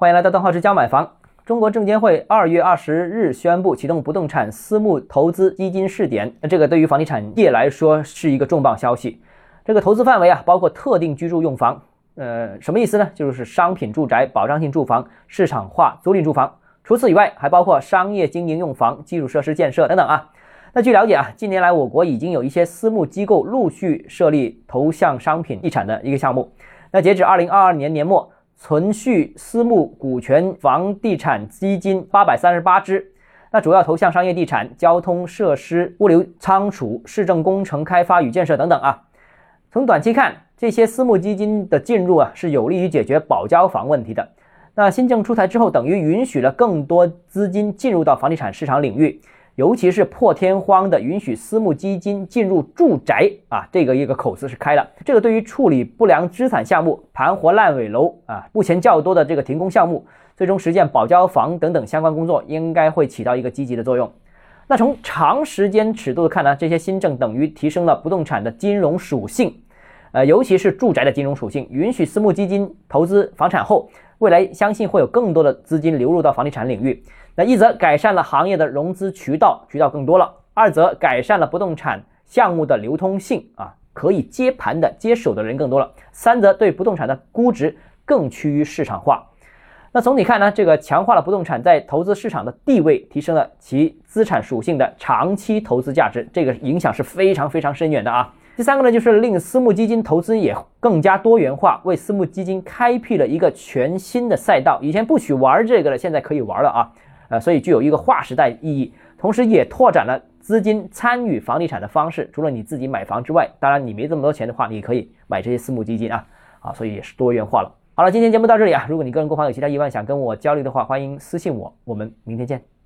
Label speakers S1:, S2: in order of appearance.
S1: 欢迎来到邓浩之教买房。中国证监会二月二十日宣布启动不动产私募投资基金试点，那这个对于房地产业来说是一个重磅消息。这个投资范围啊，包括特定居住用房，呃，什么意思呢？就是商品住宅、保障性住房、市场化租赁住房。除此以外，还包括商业经营用房、基础设施建设等等啊。那据了解啊，近年来我国已经有一些私募机构陆续设立投向商品地产的一个项目。那截止二零二二年年末，存续私募股权房地产基金八百三十八只，那主要投向商业地产、交通设施、物流仓储、市政工程开发与建设等等啊。从短期看，这些私募基金的进入啊，是有利于解决保交房问题的。那新政出台之后，等于允许了更多资金进入到房地产市场领域，尤其是破天荒的允许私募基金进入住宅啊，这个一个口子是开了。这个对于处理不良资产项目、盘活烂尾楼啊，目前较多的这个停工项目，最终实现保交房等等相关工作，应该会起到一个积极的作用。那从长时间尺度的看呢，这些新政等于提升了不动产的金融属性，呃，尤其是住宅的金融属性，允许私募基金投资房产后。未来相信会有更多的资金流入到房地产领域，那一则改善了行业的融资渠道，渠道更多了；二则改善了不动产项目的流通性啊，可以接盘的接手的人更多了；三则对不动产的估值更趋于市场化。那总体看呢，这个强化了不动产在投资市场的地位，提升了其资产属性的长期投资价值，这个影响是非常非常深远的啊。第三个呢，就是令私募基金投资也更加多元化，为私募基金开辟了一个全新的赛道。以前不许玩这个了，现在可以玩了啊！呃，所以具有一个划时代意义，同时也拓展了资金参与房地产的方式。除了你自己买房之外，当然你没这么多钱的话，你可以买这些私募基金啊啊，所以也是多元化了。好了，今天节目到这里啊，如果你个人购房有其他疑问想跟我交流的话，欢迎私信我，我们明天见。